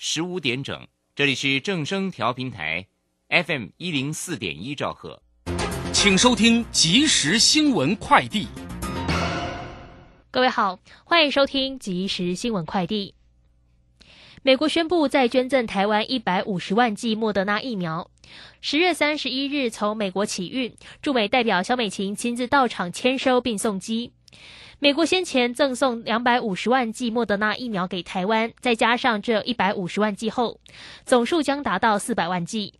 十五点整，这里是正声调频台，FM 一零四点一兆赫，请收听即时新闻快递。各位好，欢迎收听即时新闻快递。美国宣布再捐赠台湾一百五十万剂莫德纳疫苗，十月三十一日从美国起运，驻美代表肖美琴亲自到场签收并送机。美国先前赠送两百五十万剂莫德纳疫苗给台湾，再加上这一百五十万剂后，总数将达到四百万剂。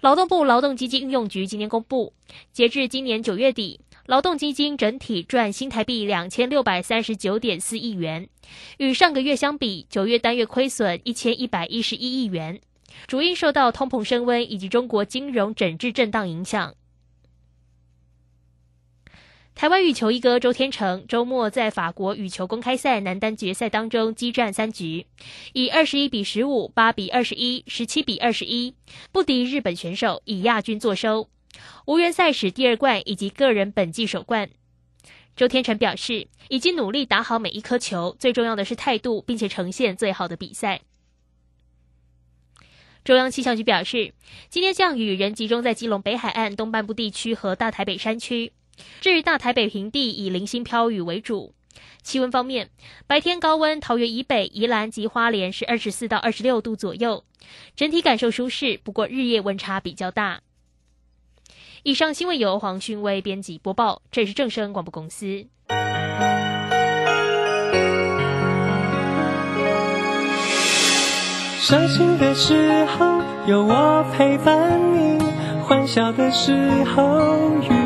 劳动部劳动基金运用局今天公布，截至今年九月底，劳动基金整体赚新台币两千六百三十九点四亿元，与上个月相比，九月单月亏损一千一百一十一亿元，主因受到通膨升温以及中国金融整治震荡影响。台湾羽球一哥周天成周末在法国羽球公开赛男单决赛当中激战三局，以二十一比十五、八比二十一、十七比二十一不敌日本选手，以亚军作收，无缘赛事第二冠以及个人本季首冠。周天成表示，已经努力打好每一颗球，最重要的是态度，并且呈现最好的比赛。中央气象局表示，今天降雨仍集中在基隆北海岸东半部地区和大台北山区。至于大台北平地，以零星飘雨为主。气温方面，白天高温，桃园以北、宜兰及花莲是二十四到二十六度左右，整体感受舒适。不过日夜温差比较大。以上新闻由黄勋威编辑播报，这是正声广播公司。伤心的时候有我陪伴你，欢笑的时候与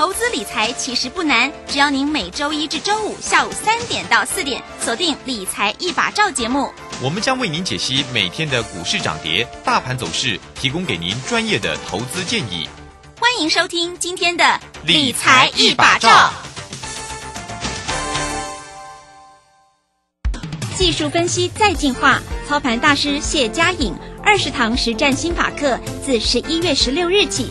投资理财其实不难，只要您每周一至周五下午三点到四点锁定《理财一把照》节目，我们将为您解析每天的股市涨跌、大盘走势，提供给您专业的投资建议。欢迎收听今天的《理财一把照》。技术分析再进化，操盘大师谢佳颖二十堂实战心法课，自十一月十六日起，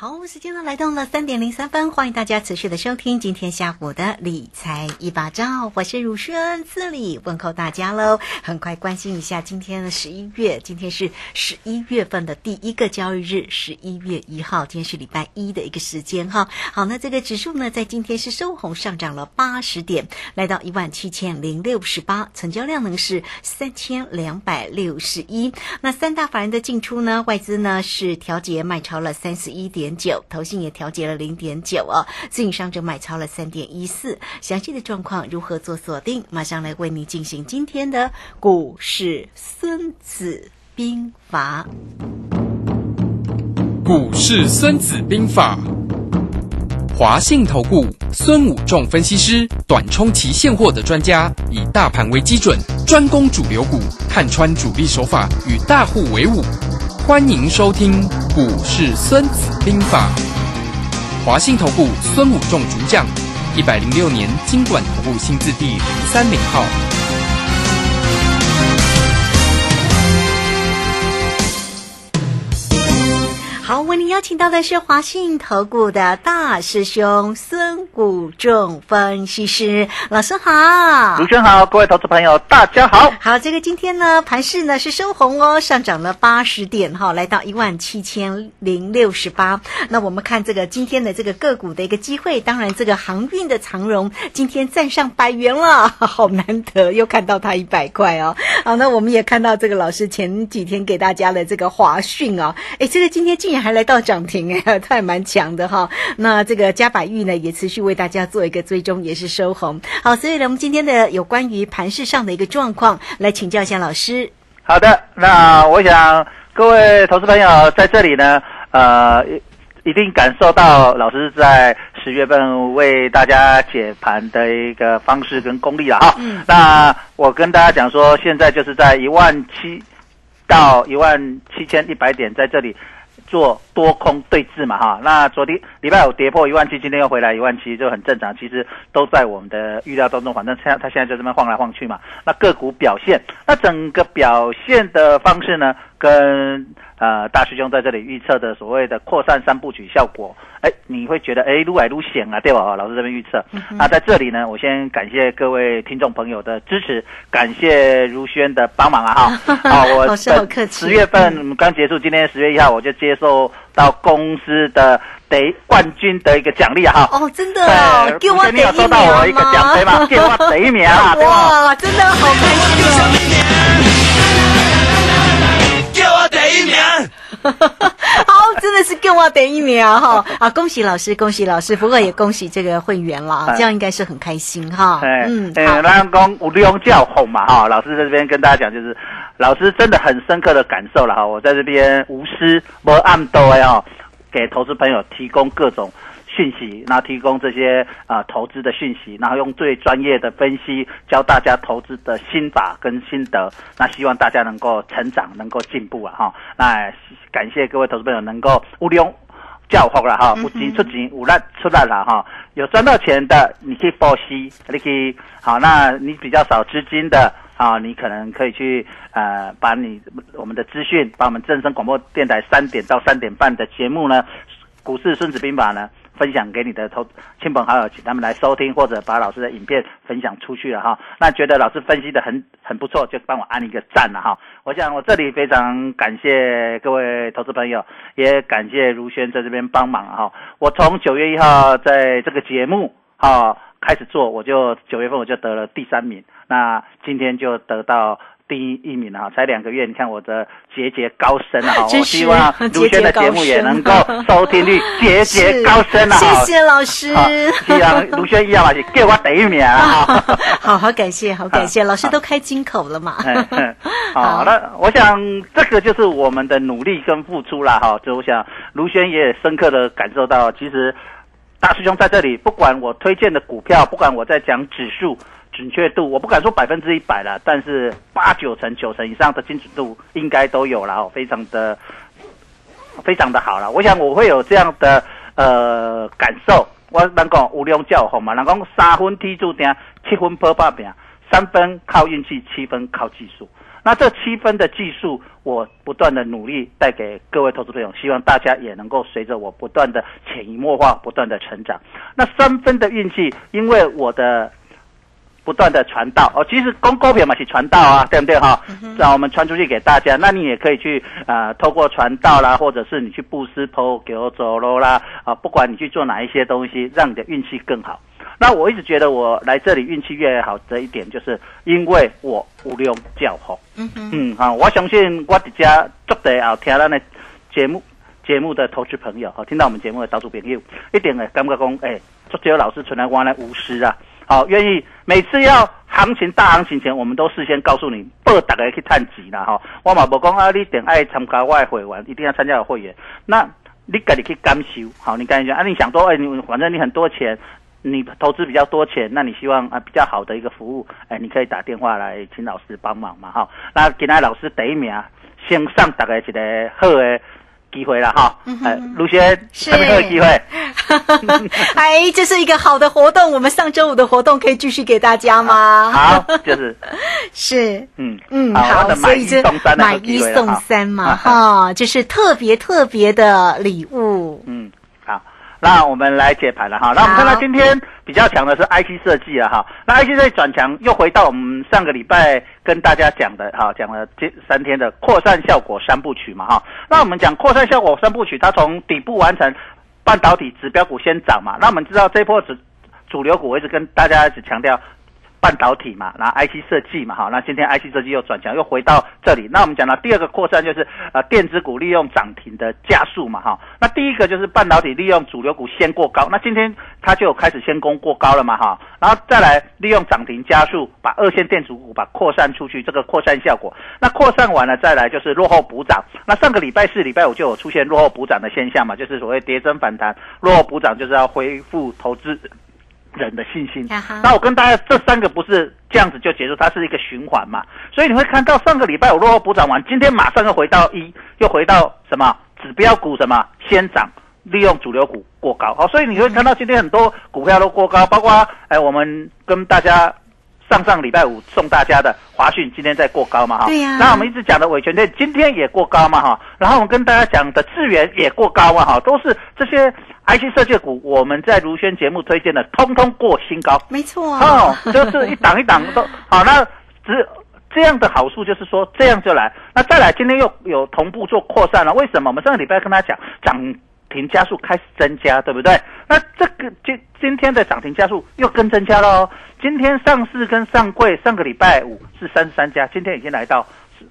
好，时间呢来到了三点零三分，欢迎大家持续的收听今天下午的理财一把照，我是汝轩，这里问候大家喽。很快关心一下今天的十一月，今天是十一月份的第一个交易日，十一月一号，今天是礼拜一的一个时间哈。好，那这个指数呢，在今天是收红上涨了八十点，来到一万七千零六十八，成交量呢是三千两百六十一。那三大法人的进出呢，外资呢是调节卖超了三十一点。九，投信也调节了零点九哦，自营商就买超了三点一四，详细的状况如何做锁定？马上来为你进行今天的股市孙子兵法。股市孙子兵法，华信投顾孙武仲分析师，短冲期现货的专家，以大盘为基准，专攻主流股，看穿主力手法，与大户为伍。欢迎收听《股市孙子兵法》，华信投顾孙武仲主讲，一百零六年经管投顾新字第零三零号。为您邀请到的是华信投顾的大师兄孙谷仲分析师老师好，主持人好，各位投资朋友大家好。好，这个今天呢盘市呢是收红哦，上涨了八十点哈，来到一万七千零六十八。那我们看这个今天的这个个股的一个机会，当然这个航运的长荣今天站上百元了，好难得又看到它一百块哦。好，那我们也看到这个老师前几天给大家的这个华讯哦，哎，这个今天竟然还来。来到涨停哎，它还蛮强的哈。那这个加百玉呢，也持续为大家做一个追踪，也是收红。好，所以呢，我们今天的有关于盘市上的一个状况，来请教一下老师。好的，那我想各位投资朋友在这里呢，呃，一定感受到老师在十月份为大家解盘的一个方式跟功力了哈。嗯那我跟大家讲说，现在就是在一万七到一万七千一百点在这里做多空对峙嘛哈。那昨天礼拜五跌破一万七，今天又回来一万七，就很正常。其实都在我们的预料当中，反正现在它现在就这么晃来晃去嘛。那个股表现，那整个表现的方式呢，跟呃大师兄在这里预测的所谓的扩散三部曲效果，哎，你会觉得哎撸来撸险啊，对吧？老师这边预测。那在这里呢，我先感谢各位听众朋友的支持，感谢如轩的帮忙啊哈。好，我老师好客气十月份刚结束，今天十月一号我就接受到公司的得冠军的一个奖励啊哈。哦，真的哦，对，给我你有收到我一个奖杯吗？给我得一名啊，对吧？哇，真的好开心我第一名。好，真的是跟我等一名啊哈！啊，恭喜老师，恭喜老师，不过也恭喜这个会员啦，哎这样应该是很开心哈。哎，嗯，那讲有量叫哄嘛哈，老师在这边跟大家讲，就是老师真的很深刻的感受了哈，我在这边无私不暗斗哎哈，给投资朋友提供各种。讯息，然后提供这些啊、呃投资的讯息，然后用最专业的分析教大家投资的心法跟心得。那希望大家能够成长，能够进步啊哈。那感谢各位投资朋友能够无量教福了哈，有钱出钱，有力出力了哈。有赚到钱的，你可以报息，你可以好。那你比较少资金的啊，你可能可以去呃，把你我们的资讯，把我们正声广播电台三点到三点半的节目呢，股市孙子兵法呢。分享给你的投亲朋好友，请他们来收听，或者把老师的影片分享出去了哈。那觉得老师分析的很很不错，就帮我按一个赞了哈。我想我这里非常感谢各位投资朋友，也感谢如轩在这边帮忙哈。我从九月一号在这个节目哈开始做，我就九月份我就得了第三名，那今天就得到。第一名啊，才两个月，你看我的节节高升啊！我希望 卢轩的节目也能够 收听率节节高升啊！谢谢老师。好希望卢轩一样嘛，是给我第一名啊！好好感谢，好感谢，老师都开金口了嘛。好，那我想这个就是我们的努力跟付出啦，哈。就我想卢轩也深刻的感受到，其实大师兄在这里，不管我推荐的股票，不管我在讲指数。准确度我不敢说百分之一百了，但是八九成、九成以上的精准度应该都有了哦，非常的非常的好了。我想我会有这样的呃感受。我人讲无量教红嘛，人讲三分踢注定，七分破百饼，三分靠运气，七分靠技术。那这七分的技术，我不断的努力带给各位投资朋友，希望大家也能够随着我不断的潜移默化，不断的成长。那三分的运气，因为我的。不断的传道哦，其实公股票嘛是传道啊，对不对哈？让我们传出去给大家，那你也可以去呃，透过传道啦，或者是你去布施、抛给我走喽啦啊，不管你去做哪一些东西，让你的运气更好。那我一直觉得我来这里运气越好的一点，就是因为我无量教好。嗯哼，嗯哈，我相信我伫家足地后听咱的节目节目的投资朋友，哈，听到我们节目的投资朋友，一定会感觉讲，哎、足只有老师存来我来无私啊。好，愿意每次要行情大行情前，我们都事先告诉你，报大家去探钱啦哈。我嘛不讲啊，你点爱参加我的会员，一定要参加我会员。那你自己去感受，好，你感觉啊，你想说，哎、你反正你很多钱，你投资比较多钱，那你希望啊比较好的一个服务，哎、你可以打电话来请老师帮忙嘛哈。那今天老师第一名，先上大家一个好的机会了哈。哎、卢轩，是什么好的机会？哎，这是一个好的活动，我们上周五的活动可以继续给大家吗？好，就是 是。嗯嗯，好，所以这送三的买一送三嘛，哈，就是特别特别的礼物。那我们来解盘了哈。那我们看到今天比较强的是 IC 设计了哈。那 IC 设计转强，又回到我们上个礼拜跟大家讲的哈，讲了这三天的扩散效果三部曲嘛哈。那我们讲扩散效果三部曲，它从底部完成，半导体指标股先涨嘛。那我们知道这波主主流股，我一直跟大家一直强调。半导体嘛，然后 IC 设计嘛，哈，那今天 IC 设计又转强，又回到这里。那我们讲到第二个扩散就是呃电子股利用涨停的加速嘛，哈。那第一个就是半导体利用主流股先过高，那今天它就开始先攻过高了嘛，哈。然后再来利用涨停加速，把二线电子股把扩散出去，这个扩散效果。那扩散完了再来就是落后补涨。那上个礼拜四、礼拜五就有出现落后补涨的现象嘛，就是所谓跌升反弹，落后补涨就是要恢复投资。人的信心。那我跟大家，这三个不是这样子就结束，它是一个循环嘛。所以你会看到上个礼拜我落后补涨完，今天马上又回到一，又回到什么指标股什么先涨，利用主流股过高。好，所以你会看到今天很多股票都过高，包括哎我们跟大家上上礼拜五送大家的华讯，今天在过高嘛哈。对呀。那我们一直讲的伟权店今天也过高嘛哈。然后我们跟大家讲的智源也过高嘛哈，都是这些。IC 设计股，我们在如轩节目推荐的，通通过新高，没错哦，就是一档一档都好。那只这样的好处就是说，这样就来。那再来，今天又有同步做扩散了，为什么？我们上个礼拜跟他讲，涨停加速开始增加，对不对？那这个今今天的涨停加速又更增加了哦。今天上市跟上柜，上个礼拜五是三十三家，今天已经来到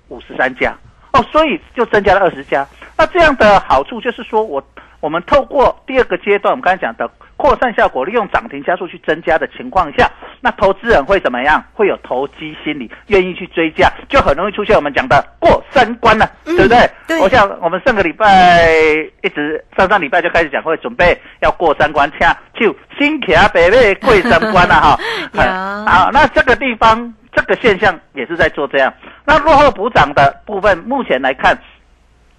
五十三家哦，所以就增加了二十家。那这样的好处就是说我。我们透过第二个阶段，我们刚才讲的扩散效果，利用涨停加速去增加的情况下，那投资人会怎么样？会有投机心理，愿意去追加，就很容易出现我们讲的过三关了，对不对？对。我想我们上个礼拜一直上上礼拜就开始讲，会准备要过三关，恰就新卡北北过三关了哈。好，那这个地方这个现象也是在做这样。那落后补涨的部分，目前来看。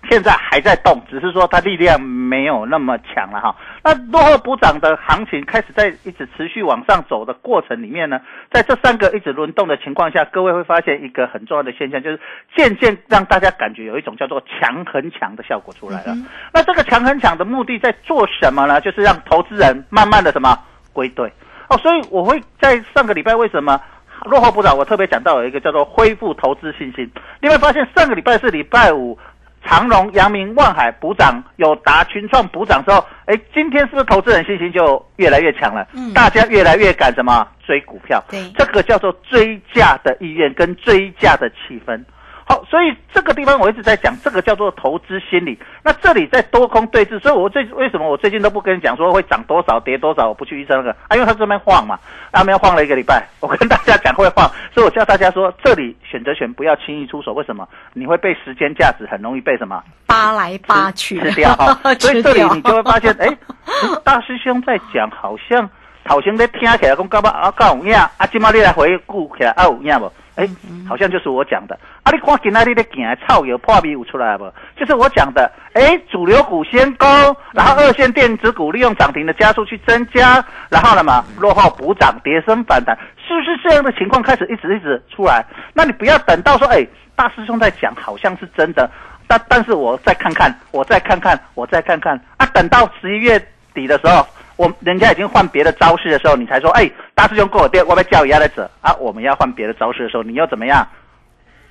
现在还在动，只是说它力量没有那么强了哈。那落后补涨的行情开始在一直持续往上走的过程里面呢，在这三个一直轮动的情况下，各位会发现一个很重要的现象，就是渐渐让大家感觉有一种叫做强很强的效果出来了。那这个强很强的目的在做什么呢？就是让投资人慢慢的什么归队哦。所以我会在上个礼拜为什么落后补涨，我特别讲到有一个叫做恢复投资信心。你会发现上个礼拜是礼拜五。长荣、阳明、万海补涨，有达群创补涨之后，哎，今天是不是投资人信心就越来越强了？嗯，大家越来越敢什么追股票？对，这个叫做追价的意愿跟追价的气氛。好，所以这个地方我一直在讲，这个叫做投资心理。那这里在多空对峙，所以我最为什么我最近都不跟你讲说会涨多少跌多少，我不去预测那个啊，因为它这边晃嘛，那边晃了一个礼拜，我跟大家讲会晃，所以我叫大家说这里选择权不要轻易出手，为什么？你会被时间价值很容易被什么扒来扒去吃掉哈，所以这里你就会发现，哎，大师兄在讲，好像好像在听起来讲干嘛啊，干有影啊，今麦你来回顾起来啊有影不？哎，好像就是我讲的啊！你看今天你的行草有破皮有出来不？就是我讲的，哎，主流股先攻，然后二线电子股利用涨停的加速去增加，然后呢嘛落后补涨，跌升反弹，是不是这样的情况开始一直一直出来？那你不要等到说，哎，大师兄在讲，好像是真的，但但是我再看看，我再看看，我再看看啊！等到十一月底的时候。我人家已经换别的招式的时候，你才说，哎，大师兄跟我电，我被叫压来者啊！我们要换别的招式的时候，你又怎么样？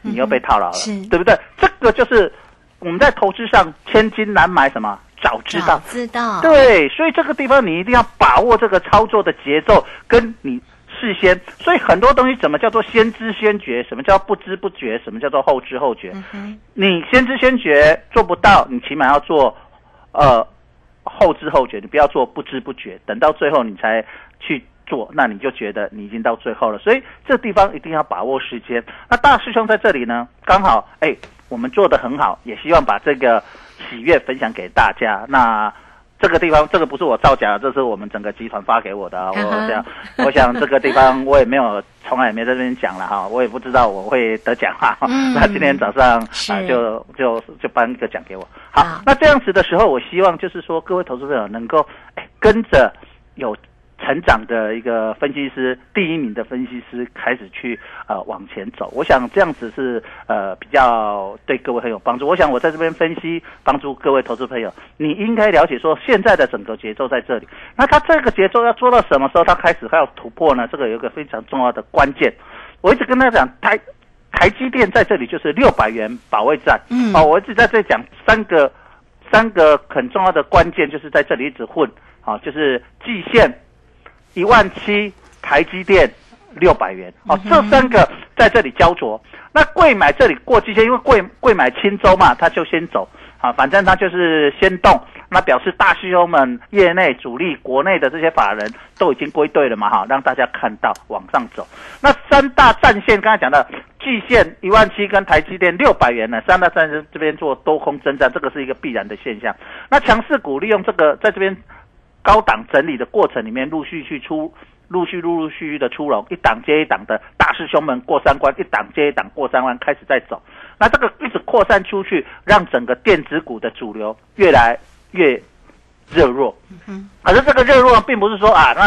你又被套牢了，对不对？这个就是我们在投资上千金难买什么？早知道，知道，对，所以这个地方你一定要把握这个操作的节奏，跟你事先。所以很多东西怎么叫做先知先觉？什么叫不知不觉？什么叫做后知后觉？你先知先觉做不到，你起码要做，呃。后知后觉，你不要做不知不觉，等到最后你才去做，那你就觉得你已经到最后了。所以这地方一定要把握时间。那大师兄在这里呢，刚好哎，我们做的很好，也希望把这个喜悦分享给大家。那。这个地方，这个不是我造假的，这是我们整个集团发给我的。我想，我想这个地方我也没有，从来也没在这边讲了哈，我也不知道我会得奖哈。那今天早上啊，就就就颁一个奖给我。好，那这样子的时候，我希望就是说，各位投资者能够跟着有。成长的一个分析师，第一名的分析师开始去呃往前走，我想这样子是呃比较对各位很有帮助。我想我在这边分析，帮助各位投资朋友，你应该了解说现在的整个节奏在这里。那他这个节奏要做到什么时候，他开始还要突破呢？这个有一个非常重要的关键。我一直跟他讲，台台积电在这里就是六百元保卫战。嗯，哦，我一直在这讲三个三个很重要的关键，就是在这里一直混，啊，就是季线。一万七，台积电六百元哦，这三个在这里焦灼。那贵买这里过季线，因为贵贵买轻舟嘛，他就先走啊，反正他就是先动，那表示大师兄们、业内主力、国内的这些法人都已经归队了嘛，哈，让大家看到往上走。那三大战线刚才讲的季线一万七跟台积电六百元呢，三大战线这边做多空征战，这个是一个必然的现象。那强势股利用这个在这边高档整理的过程里面，陆续去出。陆续陆陆续续的出笼，一档接一档的大师兄们过三关，一档接一档过三关，开始在走。那这个一直扩散出去，让整个电子股的主流越来越热弱。嗯，可是这个热弱并不是说啊，那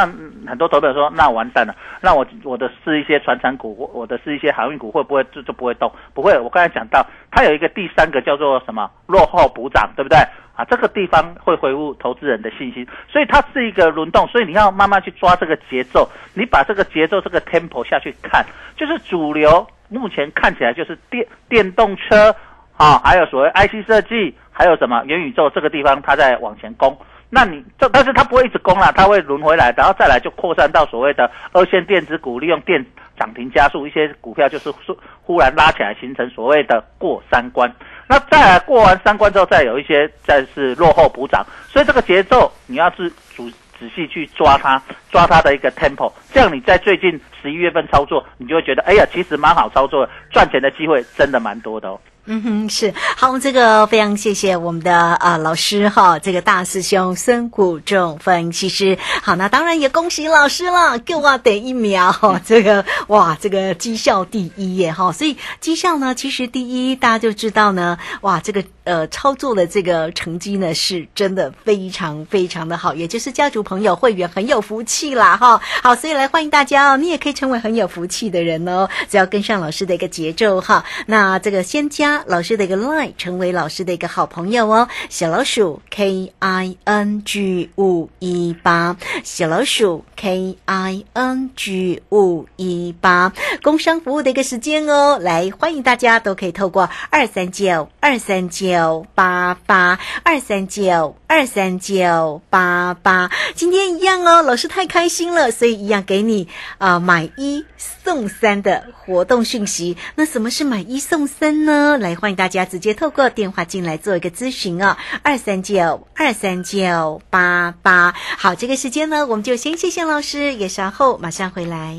很多投资者说那完蛋了，那我我的是一些传产股，我我的是一些航运股，会不会就就不会动？不会，我刚才讲到，它有一个第三个叫做什么落后补涨，对不对？啊，这个地方会回复投资人的信心，所以它是一个轮动，所以你要慢慢去抓这个节奏。你把这个节奏、这个 tempo 下去看，就是主流目前看起来就是电电动车啊，还有所谓 IC 设计，还有什么元宇宙这个地方它在往前攻。那你这，但是它不会一直攻了，它会轮回来，然后再来就扩散到所谓的二线电子股，利用电涨停加速，一些股票就是忽忽然拉起来，形成所谓的过三关。那再来过完三关之后，再有一些再是落后补涨，所以这个节奏你要是仔仔细去抓它，抓它的一个 tempo，这样你在最近十一月份操作，你就会觉得，哎呀，其实蛮好操作的，赚钱的机会真的蛮多的哦。嗯哼，是好，这个非常谢谢我们的啊老师哈，这个大师兄孙谷仲分析师。好，那当然也恭喜老师了，给我得一秒哈，这 个哇，这个绩效第一耶哈。所以绩效呢，其实第一，大家就知道呢，哇，这个呃操作的这个成绩呢，是真的非常非常的好，也就是家族朋友会员很有福气啦哈。好，所以来欢迎大家哦，你也可以成为很有福气的人哦，只要跟上老师的一个节奏哈。那这个先加。老师的一个 line，成为老师的一个好朋友哦。小老鼠 K I N G 五一八，小老鼠 K I N G 五一八，工商服务的一个时间哦。来，欢迎大家都可以透过二三九二三九八八二三九二三九八八。今天一样哦，老师太开心了，所以一样给你啊买一送三的活动讯息。那什么是买一送三呢？来。欢迎大家直接透过电话进来做一个咨询哦，二三九二三九八八。好，这个时间呢，我们就先谢谢老师，也稍后马上回来。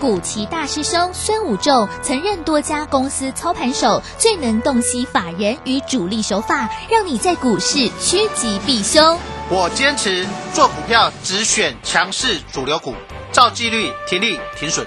古奇大师兄孙武仲曾任多家公司操盘手，最能洞悉法人与主力手法，让你在股市趋吉避凶。我坚持做股票只选强势主流股，照纪律停利停损。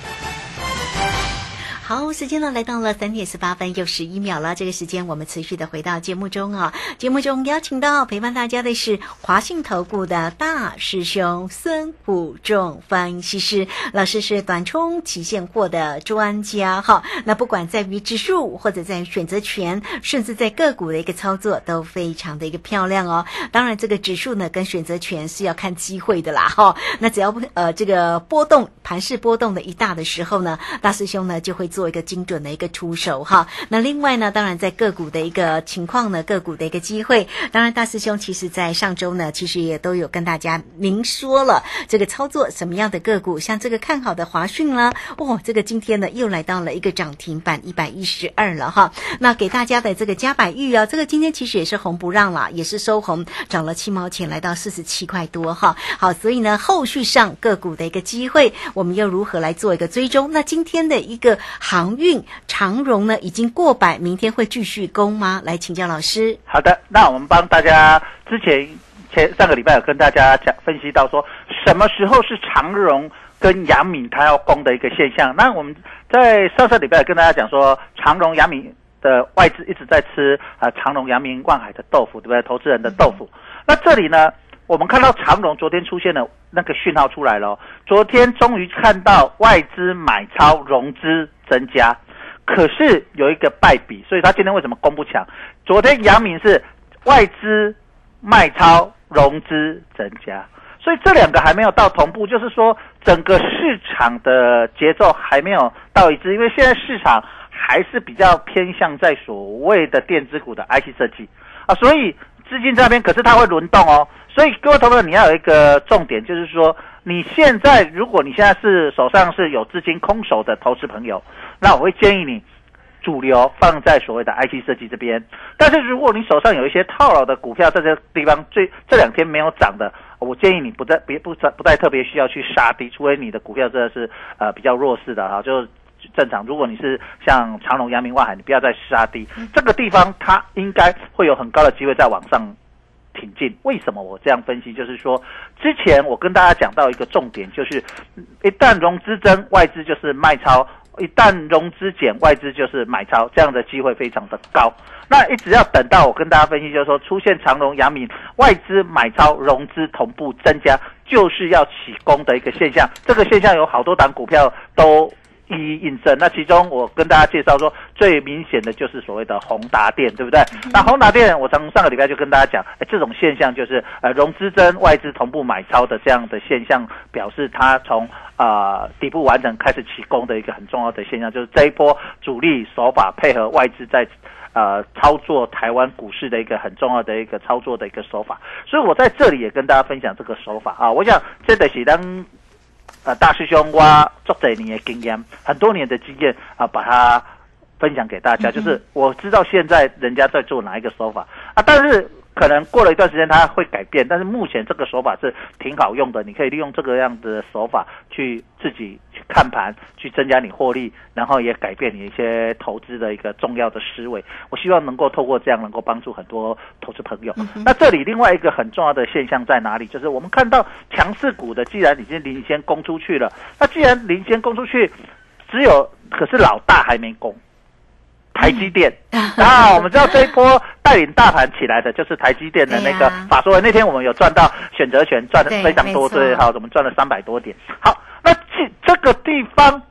好，时间呢来到了三点十八分又十一秒了。这个时间我们持续的回到节目中啊。节目中邀请到陪伴大家的是华信投顾的大师兄孙虎仲分析师老师，是短冲期现货的专家哈。那不管在于指数或者在选择权，甚至在个股的一个操作都非常的一个漂亮哦。当然，这个指数呢跟选择权是要看机会的啦哈。那只要不呃这个波动盘势波动的一大的时候呢，大师兄呢就会做。做一个精准的一个出手哈，那另外呢，当然在个股的一个情况呢，个股的一个机会，当然大师兄其实在上周呢，其实也都有跟大家明说了这个操作什么样的个股，像这个看好的华讯啦，哇，这个今天呢又来到了一个涨停板一百一十二了哈，那给大家的这个加百玉啊，这个今天其实也是红不让了，也是收红，涨了七毛钱，来到四十七块多哈，好，所以呢，后续上个股的一个机会，我们又如何来做一个追踪？那今天的一个。航运长荣呢已经过百，明天会继续攻吗？来请教老师。好的，那我们帮大家之前前上个礼拜有跟大家讲分析到说，什么时候是长荣跟杨敏它要攻的一个现象。那我们在上上礼拜跟大家讲说，长荣、杨敏的外资一直在吃啊，长荣、阳明、万海的豆腐，对不对？投资人的豆腐。那这里呢？我们看到长荣昨天出现了那个讯号出来了，昨天终于看到外资买超融资增加，可是有一个败笔，所以他今天为什么攻不强？昨天阳明是外资卖超融资增加。所以这两个还没有到同步，就是说整个市场的节奏还没有到一致，因为现在市场还是比较偏向在所谓的电子股的 IC 设计啊，所以资金这边可是它会轮动哦。所以各位投资者，你要有一个重点，就是说你现在如果你现在是手上是有资金空手的投资朋友，那我会建议你。主流放在所谓的 IC 设计这边，但是如果你手上有一些套牢的股票，在这地方最这两天没有涨的，我建议你不再别不不不再特别需要去杀低，除非你的股票真的是呃比较弱势的哈，就正常。如果你是像长隆、阳明、万海，你不要再杀低，这个地方它应该会有很高的机会再往上挺进。为什么我这样分析？就是说，之前我跟大家讲到一个重点，就是一旦融资增，外资就是卖超。一旦融资减，外资就是买超，这样的机会非常的高。那一直要等到我跟大家分析，就是说出现长隆、阳明外资买超、融资同步增加，就是要起攻的一个现象。这个现象有好多档股票都。一一印证，那其中我跟大家介绍说，最明显的就是所谓的宏达电，对不对？那宏达电，我从上个礼拜就跟大家讲，哎，这种现象就是呃融资增、外资同步买超的这样的现象，表示它从啊底部完成开始起攻的一个很重要的现象，就是这一波主力手法配合外资在呃操作台湾股市的一个很重要的一个操作的一个手法。所以我在这里也跟大家分享这个手法啊，我想这得是当。呃，大师兄，哇，作者你的经验，很多年的经验啊，把它分享给大家。就是我知道现在人家在做哪一个手法啊，但是。可能过了一段时间，它会改变，但是目前这个手法是挺好用的。你可以利用这个样子的手法去自己去看盘，去增加你获利，然后也改变你一些投资的一个重要的思维。我希望能够透过这样，能够帮助很多投资朋友。那这里另外一个很重要的现象在哪里？就是我们看到强势股的，既然已经领先攻出去了，那既然领先攻出去，只有可是老大还没攻。台积电 啊，我们知道这一波带领大盘起来的就是台积电的那个法说。那天我们有赚到选择权，赚的非常多，对，好，我们赚了三百多点。好，这个地方，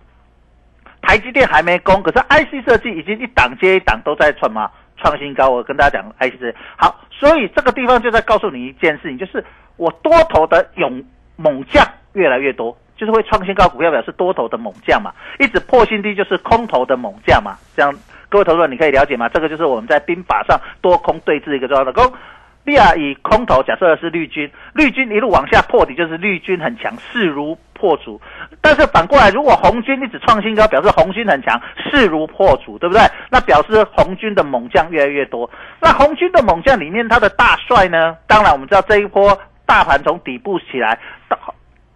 台积电还没攻，可是 IC 设计已经一档接一档都在创嘛创新高。我跟大家讲，IC 设计好，所以这个地方就在告诉你一件事情，就是我多头的勇猛将越来越多。就是会创新高股票表示多头的猛将嘛，一直破新低就是空头的猛将嘛。这样各位投资者你可以了解吗？这个就是我们在兵法上多空对峙一个重要的功。以空头假设是绿军，绿军一路往下破底就是绿军很强，势如破竹。但是反过来，如果红军一直创新高，表示红军很强，势如破竹，对不对？那表示红军的猛将越来越多。那红军的猛将里面，他的大帅呢？当然我们知道这一波大盘从底部起来到。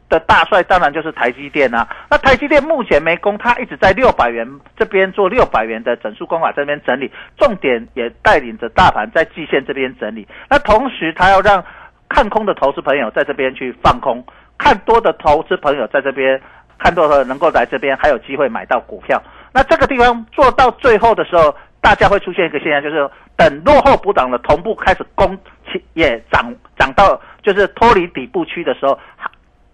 的大帅当然就是台积电啊。那台积电目前没攻，它一直在六百元这边做六百元的整数关卡这边整理，重点也带领着大盘在季线这边整理。那同时，它要让看空的投资朋友在这边去放空，看多的投资朋友在这边看多的能够来这边还有机会买到股票。那这个地方做到最后的时候，大家会出现一个现象，就是等落后补涨的同步开始攻，也涨涨到就是脱离底部区的时候。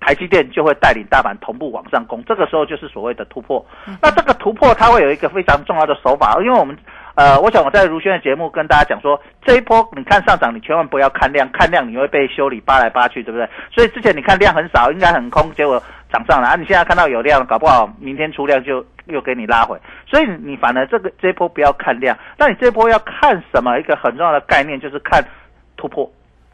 台积电就会带领大盘同步往上攻，这个时候就是所谓的突破。那这个突破它会有一个非常重要的手法，因为我们，呃，我想我在如轩的节目跟大家讲说，这一波你看上涨，你千万不要看量，看量你会被修理扒来扒去，对不对？所以之前你看量很少，应该很空，结果涨上来啊！你现在看到有量，搞不好明天出量就又给你拉回。所以你反而这个这一波不要看量，那你这一波要看什么？一个很重要的概念就是看突破。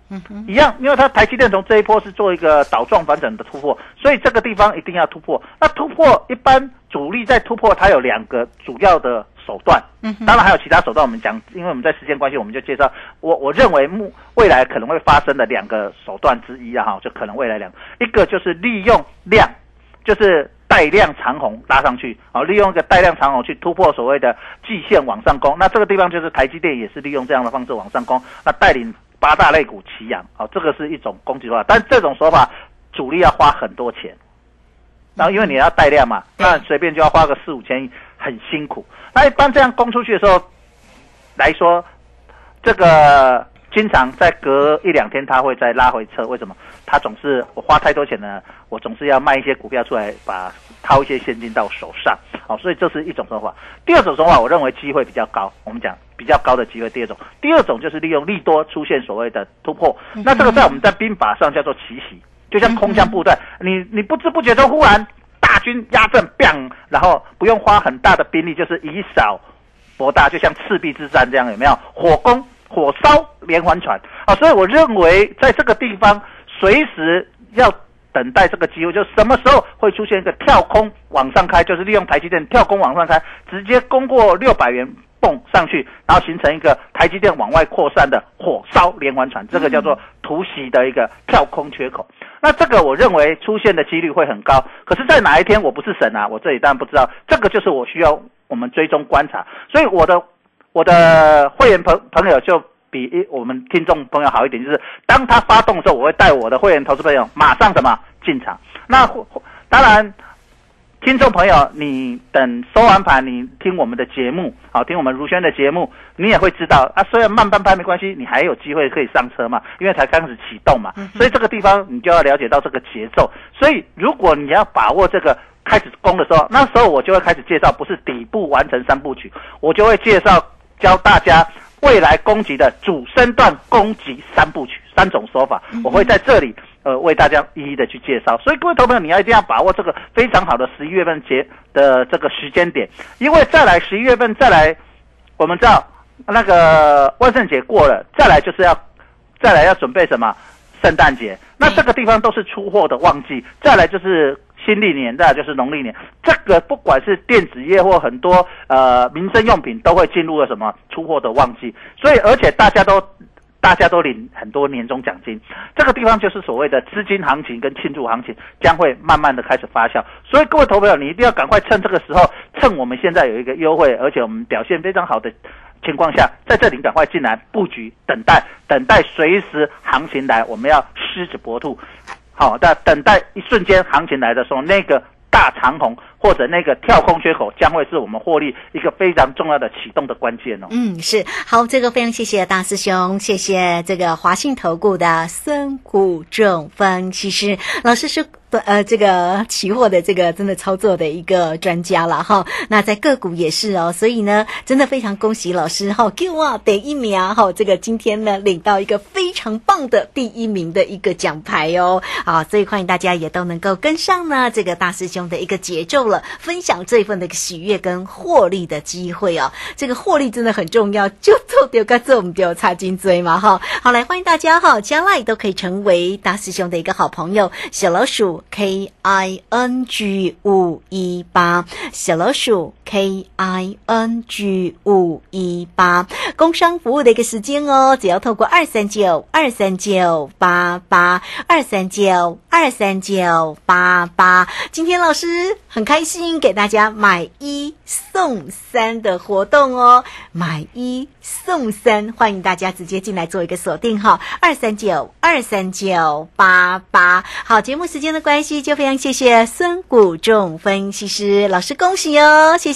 嗯，一样，因为它台积电从这一波是做一个倒状反转的突破，所以这个地方一定要突破。那突破一般主力在突破，它有两个主要的手段，嗯，当然还有其他手段。我们讲，因为我们在时间关系，我们就介绍我我认为目未来可能会发生的两个手段之一啊，哈，就可能未来两一个就是利用量，就是带量长红拉上去，啊，利用一个带量长红去突破所谓的季线往上攻。那这个地方就是台积电也是利用这样的方式往上攻，那带领。八大类股齐扬，哦，这个是一种攻击手法，但这种手法主力要花很多钱，然后因为你要带量嘛，那随便就要花个四五千亿，很辛苦。那一般这样攻出去的时候来说，这个经常在隔一两天，他会再拉回撤。为什么？他总是我花太多钱呢，我总是要卖一些股票出来，把掏一些现金到手上。好，所以这是一种说法。第二种说法，我认为机会比较高。我们讲比较高的机会。第二种，第二种就是利用利多出现所谓的突破。那这个在我们在兵法上叫做奇袭，就像空降部队，你你不知不觉中忽然大军压阵，bang，然后不用花很大的兵力，就是以少博大，就像赤壁之战这样，有没有？火攻、火烧连环船啊！所以我认为在这个地方随时要。等待这个机会，就什么时候会出现一个跳空往上开，就是利用台积电跳空往上开，直接攻过六百元蹦上去，然后形成一个台积电往外扩散的火烧连环船，这个叫做突袭的一个跳空缺口。那这个我认为出现的几率会很高，可是，在哪一天我不是神啊，我这里当然不知道。这个就是我需要我们追踪观察，所以我的我的会员朋朋友就。比一我们听众朋友好一点，就是当他发动的时候，我会带我的会员投资朋友马上什么进场。那当然，听众朋友，你等收完盘，你听我们的节目，好听我们如轩的节目，你也会知道啊。虽然慢半拍没关系，你还有机会可以上车嘛，因为才刚开始启动嘛。所以这个地方你就要了解到这个节奏。所以如果你要把握这个开始攻的时候，那时候我就会开始介绍，不是底部完成三部曲，我就会介绍教大家。未来攻击的主升段攻击三部曲，三种说法，我会在这里呃为大家一一的去介绍。所以各位投朋友，你要一定要把握这个非常好的十一月份节的这个时间点，因为再来十一月份再来，我们知道那个万圣节过了，再来就是要再来要准备什么圣诞节，那这个地方都是出货的旺季，再来就是。新历年，再就是农历年，这个不管是电子业或很多呃民生用品，都会进入了什么出货的旺季。所以，而且大家都大家都领很多年终奖金，这个地方就是所谓的资金行情跟庆祝行情将会慢慢的开始发酵。所以，各位投朋友，你一定要赶快趁这个时候，趁我们现在有一个优惠，而且我们表现非常好的情况下，在这里赶快进来布局，等待等待随时行情来，我们要狮子搏兔。好，的，等待一瞬间行情来的时候，那个大长虹或者那个跳空缺口，将会是我们获利一个非常重要的启动的关键哦。嗯，是好，这个非常谢谢大师兄，谢谢这个华信投顾的孙谷正分析师老师是。呃，这个期货的这个真的操作的一个专家了哈。那在个股也是哦，所以呢，真的非常恭喜老师哈，给我第一秒哈。这个今天呢，领到一个非常棒的第一名的一个奖牌哦。啊，所以欢迎大家也都能够跟上呢这个大师兄的一个节奏了，分享这份的喜悦跟获利的机会哦。这个获利真的很重要，就做丢个做唔丢差金嘴嘛哈。好，来欢迎大家哈，将来都可以成为大师兄的一个好朋友，小老鼠。K I N G 五一八小老鼠 K I N G 五一八。工商服务的一个时间哦，只要透过二三九二三九八八二三九二三九八八，今天老师很开心给大家买一送三的活动哦，买一送三，欢迎大家直接进来做一个锁定哈，二三九二三九八八，好，节目时间的。关系就非常谢谢孙谷仲分析师老师，恭喜哦，谢谢。